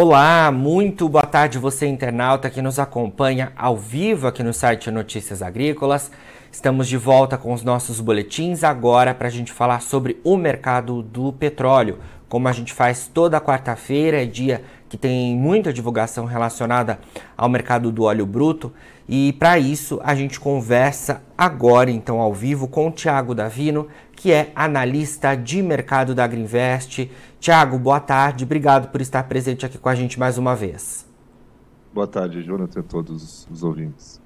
Olá, muito boa tarde você internauta que nos acompanha ao vivo aqui no site Notícias Agrícolas. Estamos de volta com os nossos boletins agora para a gente falar sobre o mercado do petróleo. Como a gente faz toda quarta-feira, é dia que tem muita divulgação relacionada ao mercado do óleo bruto. E para isso a gente conversa agora, então, ao vivo, com o Tiago Davino, que é analista de mercado da Agriinvest. Tiago, boa tarde, obrigado por estar presente aqui com a gente mais uma vez. Boa tarde, Jonathan, a todos os ouvintes.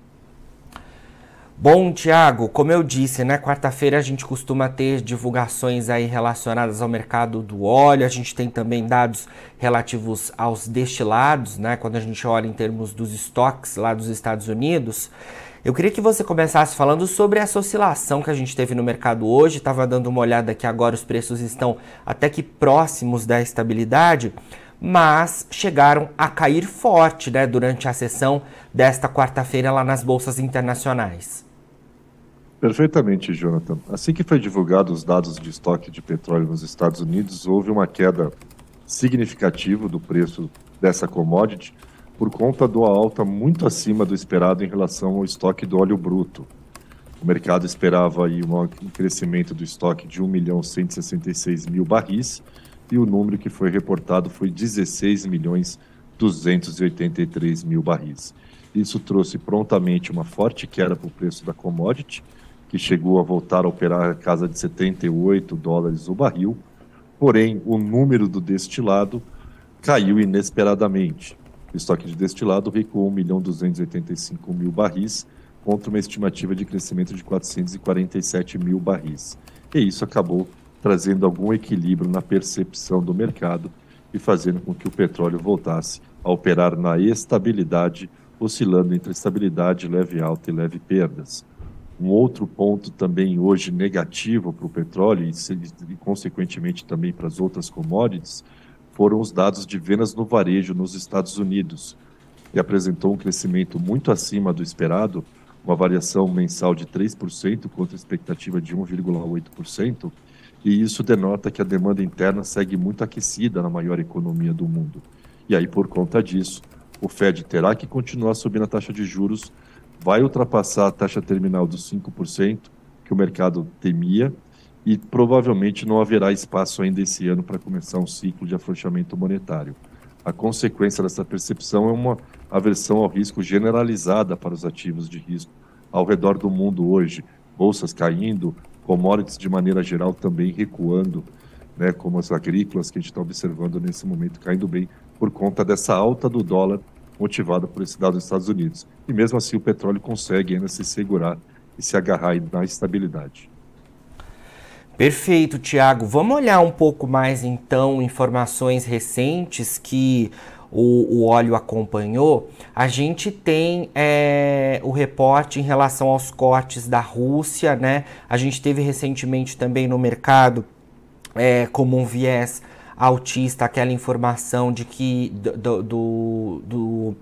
Bom, Tiago, como eu disse, né, quarta-feira a gente costuma ter divulgações aí relacionadas ao mercado do óleo, a gente tem também dados relativos aos destilados, né, quando a gente olha em termos dos estoques lá dos Estados Unidos. Eu queria que você começasse falando sobre essa oscilação que a gente teve no mercado hoje, estava dando uma olhada que agora os preços estão até que próximos da estabilidade, mas chegaram a cair forte né, durante a sessão desta quarta-feira lá nas bolsas internacionais. Perfeitamente, Jonathan. Assim que foi divulgado os dados de estoque de petróleo nos Estados Unidos, houve uma queda significativa do preço dessa commodity por conta uma alta muito acima do esperado em relação ao estoque do óleo bruto. O mercado esperava aí um crescimento do estoque de 1 milhão 166 mil barris e o número que foi reportado foi 16 milhões 283 mil barris. Isso trouxe prontamente uma forte queda para o preço da commodity, que chegou a voltar a operar a casa de 78 dólares o barril, porém o número do destilado caiu inesperadamente. O estoque de destilado recuou 1 milhão 285 mil barris, contra uma estimativa de crescimento de 447 mil barris. E isso acabou trazendo algum equilíbrio na percepção do mercado e fazendo com que o petróleo voltasse a operar na estabilidade, oscilando entre estabilidade, leve alta e leve perdas. Um outro ponto também hoje negativo para o petróleo e, e, consequentemente, também para as outras commodities foram os dados de vendas no varejo nos Estados Unidos, que apresentou um crescimento muito acima do esperado, uma variação mensal de 3% contra a expectativa de 1,8%, e isso denota que a demanda interna segue muito aquecida na maior economia do mundo. E aí, por conta disso, o Fed terá que continuar subindo a taxa de juros vai ultrapassar a taxa terminal dos 5% que o mercado temia e provavelmente não haverá espaço ainda esse ano para começar um ciclo de afrouxamento monetário. A consequência dessa percepção é uma aversão ao risco generalizada para os ativos de risco ao redor do mundo hoje, bolsas caindo, commodities de maneira geral também recuando, né, como as agrícolas que a gente está observando nesse momento caindo bem por conta dessa alta do dólar motivada por esse dado dos Estados Unidos. E mesmo assim o petróleo consegue ainda se segurar e se agarrar na estabilidade. Perfeito, Tiago. Vamos olhar um pouco mais então informações recentes que o, o óleo acompanhou. A gente tem é, o reporte em relação aos cortes da Rússia, né? A gente teve recentemente também no mercado é, como um viés autista aquela informação de que do, do, do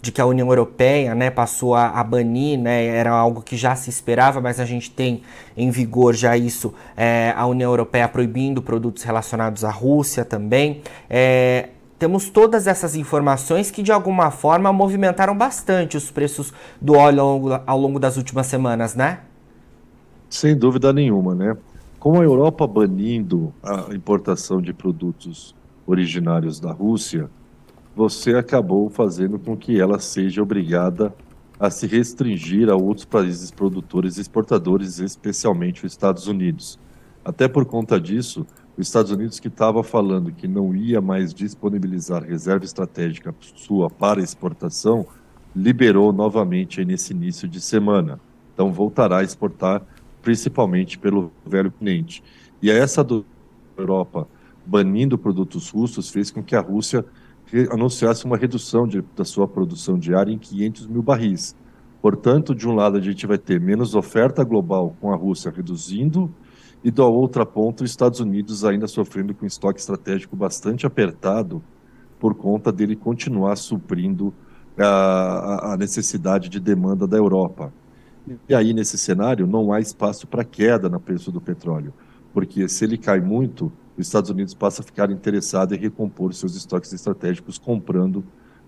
de que a União Europeia né, passou a, a, banir, né, era algo que já se esperava, mas a gente tem em vigor já isso, é, a União Europeia proibindo produtos relacionados à Rússia também. É, temos todas essas informações que de alguma forma movimentaram bastante os preços do óleo ao longo, ao longo das últimas semanas, né? Sem dúvida nenhuma, né? Com a Europa banindo a importação de produtos originários da Rússia, você acabou fazendo com que ela seja obrigada a se restringir a outros países produtores e exportadores, especialmente os Estados Unidos. Até por conta disso, os Estados Unidos que estava falando que não ia mais disponibilizar reserva estratégica sua para exportação, liberou novamente nesse início de semana. Então voltará a exportar principalmente pelo velho cliente. E essa do Europa banindo produtos russos fez com que a Rússia anunciasse uma redução de, da sua produção diária em 500 mil barris. Portanto, de um lado, a gente vai ter menos oferta global com a Rússia reduzindo, e da outra ponta, os Estados Unidos ainda sofrendo com um estoque estratégico bastante apertado por conta dele continuar suprindo a, a necessidade de demanda da Europa. E aí, nesse cenário, não há espaço para queda no preço do petróleo, porque se ele cai muito, os Estados Unidos passa a ficar interessado em recompor seus estoques estratégicos comprando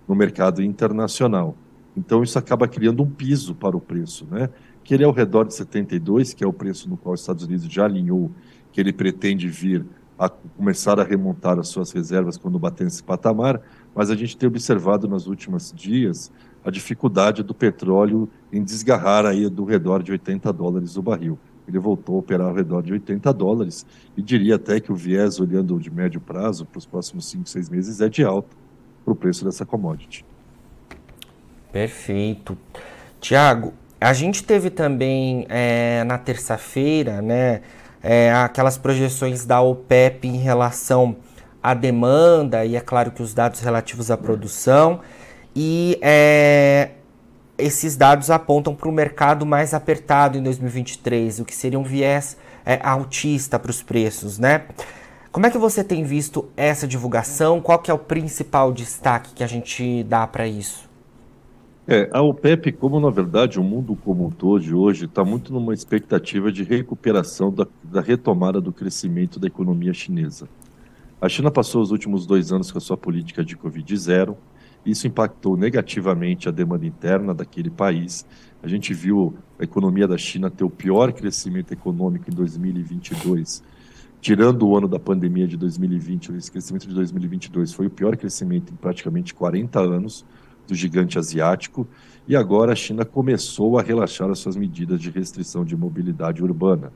no mercado internacional. Então isso acaba criando um piso para o preço, né? Que ele é ao redor de 72, que é o preço no qual os Estados Unidos já alinhou que ele pretende vir a começar a remontar as suas reservas quando bater nesse patamar, mas a gente tem observado nos últimos dias a dificuldade do petróleo em desgarrar aí do redor de 80 dólares o barril. Ele voltou a operar ao redor de 80 dólares e diria até que o viés, olhando de médio prazo para os próximos 5, 6 meses, é de alta para o preço dessa commodity. Perfeito. Tiago, a gente teve também é, na terça-feira, né, é, aquelas projeções da OPEP em relação à demanda, e é claro que os dados relativos à produção, e é, esses dados apontam para o mercado mais apertado em 2023, o que seria um viés é, altista para os preços, né? Como é que você tem visto essa divulgação? Qual que é o principal destaque que a gente dá para isso? É, a OPEP, como na verdade o mundo como um todo hoje está muito numa expectativa de recuperação da, da, retomada do crescimento da economia chinesa. A China passou os últimos dois anos com a sua política de Covid zero, isso impactou negativamente a demanda interna daquele país. A gente viu a economia da China ter o pior crescimento econômico em 2022, tirando o ano da pandemia de 2020, esse crescimento de 2022 foi o pior crescimento em praticamente 40 anos do gigante asiático, e agora a China começou a relaxar as suas medidas de restrição de mobilidade urbana.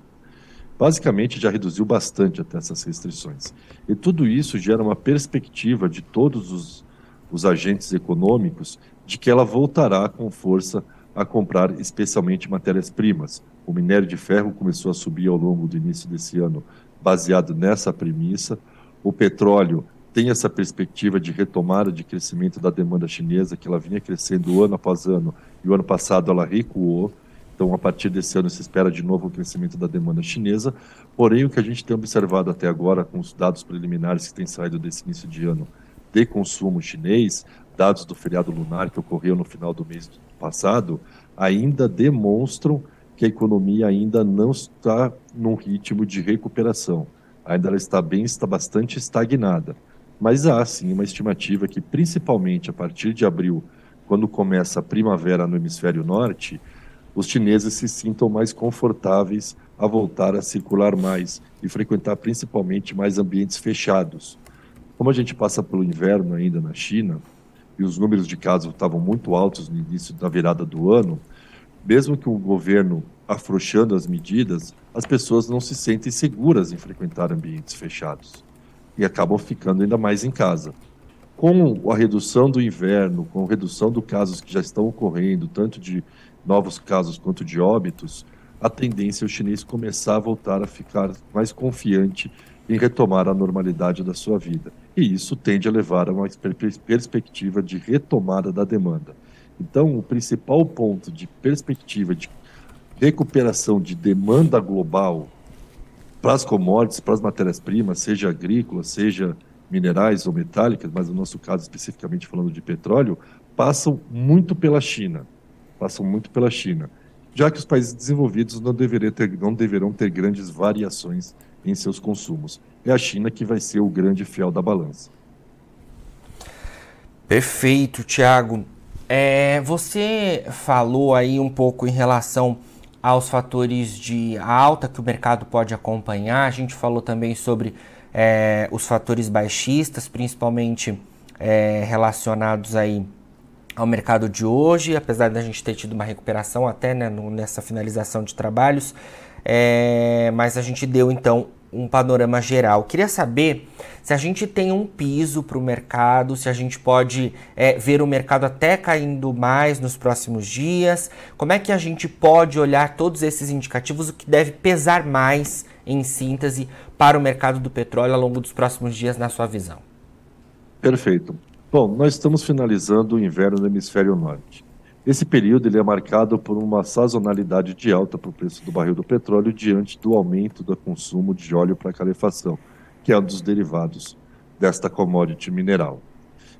Basicamente, já reduziu bastante até essas restrições. E tudo isso gera uma perspectiva de todos os, os agentes econômicos de que ela voltará com força a comprar especialmente matérias-primas. O minério de ferro começou a subir ao longo do início desse ano, baseado nessa premissa. O petróleo tem essa perspectiva de retomada de crescimento da demanda chinesa, que ela vinha crescendo ano após ano, e o ano passado ela recuou. Então, a partir desse ano, se espera de novo o crescimento da demanda chinesa. Porém, o que a gente tem observado até agora, com os dados preliminares que têm saído desse início de ano de consumo chinês, dados do feriado lunar que ocorreu no final do mês passado, ainda demonstram que a economia ainda não está num ritmo de recuperação. Ainda ela está bem, está bastante estagnada. Mas há sim uma estimativa que, principalmente a partir de abril, quando começa a primavera no hemisfério norte, os chineses se sintam mais confortáveis a voltar a circular mais e frequentar principalmente mais ambientes fechados. Como a gente passa pelo inverno ainda na China, e os números de casos estavam muito altos no início da virada do ano, mesmo que o governo afrouxando as medidas, as pessoas não se sentem seguras em frequentar ambientes fechados e acabam ficando ainda mais em casa. Com a redução do inverno, com a redução dos casos que já estão ocorrendo, tanto de novos casos quanto de óbitos, a tendência é o chinês começar a voltar a ficar mais confiante em retomar a normalidade da sua vida. E isso tende a levar a uma perspectiva de retomada da demanda. Então, o principal ponto de perspectiva de recuperação de demanda global para as commodities, para as matérias-primas, seja agrícola, seja minerais ou metálicas, mas no nosso caso especificamente falando de petróleo, passam muito pela China, passam muito pela China, já que os países desenvolvidos não, ter, não deverão ter grandes variações em seus consumos. É a China que vai ser o grande fiel da balança. Perfeito, Tiago. É, você falou aí um pouco em relação aos fatores de alta que o mercado pode acompanhar. A gente falou também sobre é, os fatores baixistas, principalmente é, relacionados aí ao mercado de hoje, apesar da gente ter tido uma recuperação até né, no, nessa finalização de trabalhos, é, mas a gente deu então um panorama geral. Queria saber se a gente tem um piso para o mercado, se a gente pode é, ver o mercado até caindo mais nos próximos dias. Como é que a gente pode olhar todos esses indicativos, o que deve pesar mais em síntese para o mercado do petróleo ao longo dos próximos dias, na sua visão? Perfeito. Bom, nós estamos finalizando o inverno no hemisfério norte. Esse período ele é marcado por uma sazonalidade de alta para o preço do barril do petróleo diante do aumento do consumo de óleo para calefação, que é um dos derivados desta commodity mineral.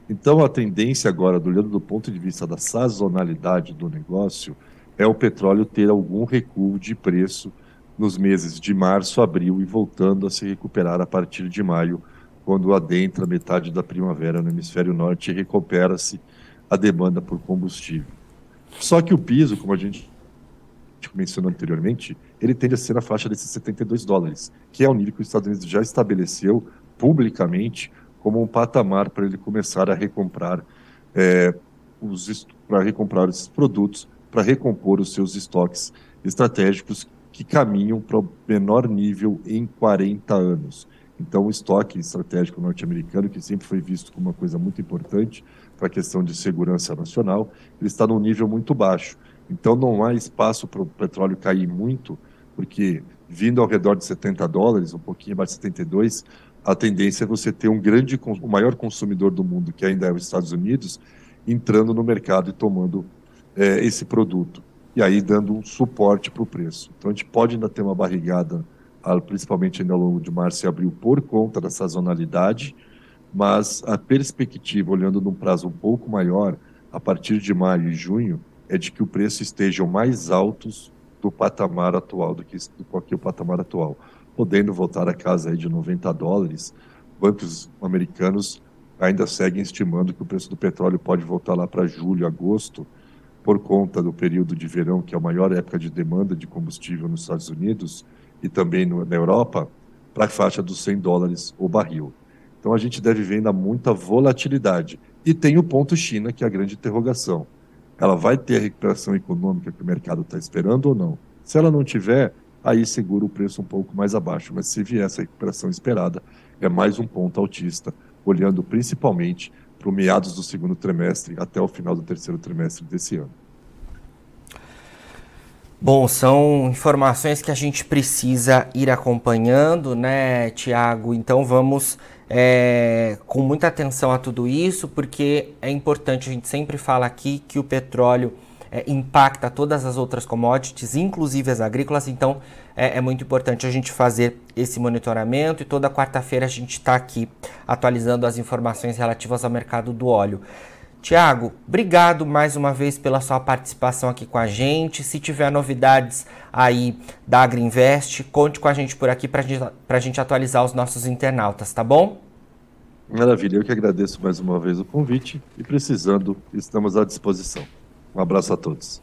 Então, a tendência agora, olhando do ponto de vista da sazonalidade do negócio, é o petróleo ter algum recuo de preço nos meses de março, abril e voltando a se recuperar a partir de maio, quando adentra metade da primavera no hemisfério norte e recupera-se a demanda por combustível. Só que o piso, como a gente mencionou anteriormente, ele tende a ser na faixa desses 72 dólares, que é o nível que os Estados Unidos já estabeleceu publicamente como um patamar para ele começar a recomprar é, os para recomprar esses produtos, para recompor os seus estoques estratégicos que caminham para o menor nível em 40 anos. Então, o estoque estratégico norte-americano, que sempre foi visto como uma coisa muito importante para a questão de segurança nacional, ele está num nível muito baixo. Então, não há espaço para o petróleo cair muito, porque vindo ao redor de 70 dólares, um pouquinho abaixo de 72, a tendência é você ter um grande, o maior consumidor do mundo, que ainda é os Estados Unidos, entrando no mercado e tomando é, esse produto. E aí dando um suporte para o preço. Então a gente pode ainda ter uma barrigada, principalmente ainda ao longo de março e abril, por conta da sazonalidade, mas a perspectiva, olhando num prazo um pouco maior, a partir de maio e junho, é de que o preço estejam mais altos do patamar atual, do que, do que o patamar atual podendo voltar a casa de 90 dólares. Bancos americanos ainda seguem estimando que o preço do petróleo pode voltar lá para julho, agosto, por conta do período de verão, que é a maior época de demanda de combustível nos Estados Unidos e também no, na Europa, para a faixa dos 100 dólares o barril. Então a gente deve ver ainda muita volatilidade. E tem o ponto China, que é a grande interrogação. Ela vai ter a recuperação econômica que o mercado está esperando ou não? Se ela não tiver, aí segura o preço um pouco mais abaixo. Mas se vier essa recuperação esperada, é mais um ponto altista, olhando principalmente para o meados do segundo trimestre até o final do terceiro trimestre desse ano. Bom, são informações que a gente precisa ir acompanhando, né, Tiago? Então vamos é, com muita atenção a tudo isso, porque é importante, a gente sempre fala aqui que o petróleo é, impacta todas as outras commodities, inclusive as agrícolas, então é, é muito importante a gente fazer esse monitoramento e toda quarta-feira a gente está aqui atualizando as informações relativas ao mercado do óleo. Tiago, obrigado mais uma vez pela sua participação aqui com a gente. Se tiver novidades aí da Agriinvest, conte com a gente por aqui para a gente atualizar os nossos internautas, tá bom? Maravilha, eu que agradeço mais uma vez o convite e precisando, estamos à disposição. Um abraço a todos.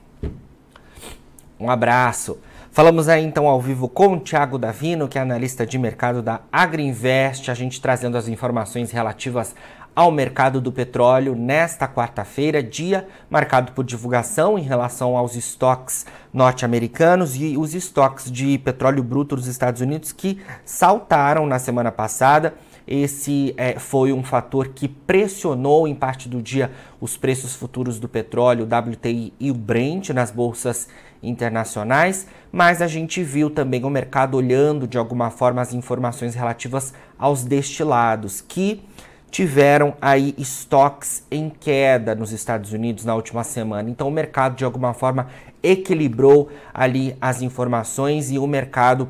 Um abraço. Falamos aí então ao vivo com o Thiago Davino, que é analista de mercado da Agriinvest, a gente trazendo as informações relativas ao mercado do petróleo nesta quarta-feira, dia marcado por divulgação em relação aos estoques norte-americanos e os estoques de petróleo bruto dos Estados Unidos que saltaram na semana passada. Esse é, foi um fator que pressionou em parte do dia os preços futuros do petróleo, WTI e o Brent nas bolsas internacionais, mas a gente viu também o mercado olhando de alguma forma as informações relativas aos destilados, que tiveram aí estoques em queda nos Estados Unidos na última semana. Então o mercado de alguma forma equilibrou ali as informações e o mercado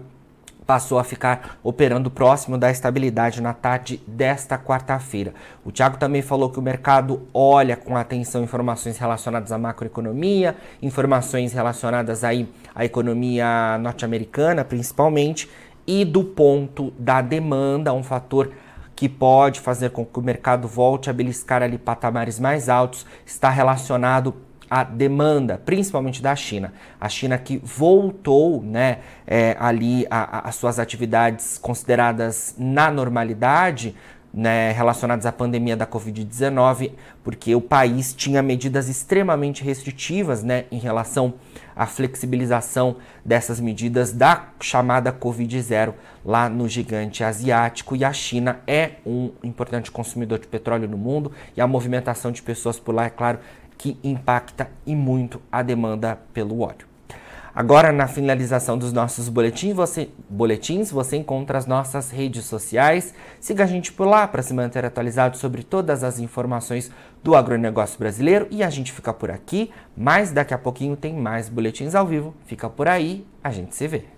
passou a ficar operando próximo da estabilidade na tarde desta quarta-feira. O Thiago também falou que o mercado olha com atenção informações relacionadas à macroeconomia, informações relacionadas aí à economia norte-americana, principalmente, e do ponto da demanda, um fator que pode fazer com que o mercado volte a beliscar ali patamares mais altos, está relacionado a demanda, principalmente da China. A China que voltou né, é, ali as suas atividades consideradas na normalidade, né, relacionadas à pandemia da Covid-19, porque o país tinha medidas extremamente restritivas né, em relação à flexibilização dessas medidas da chamada Covid-0 lá no gigante asiático. E a China é um importante consumidor de petróleo no mundo e a movimentação de pessoas por lá, é claro, que impacta e muito a demanda pelo óleo. Agora, na finalização dos nossos boletins você, boletins, você encontra as nossas redes sociais. Siga a gente por lá para se manter atualizado sobre todas as informações do agronegócio brasileiro. E a gente fica por aqui, mas daqui a pouquinho tem mais boletins ao vivo. Fica por aí, a gente se vê.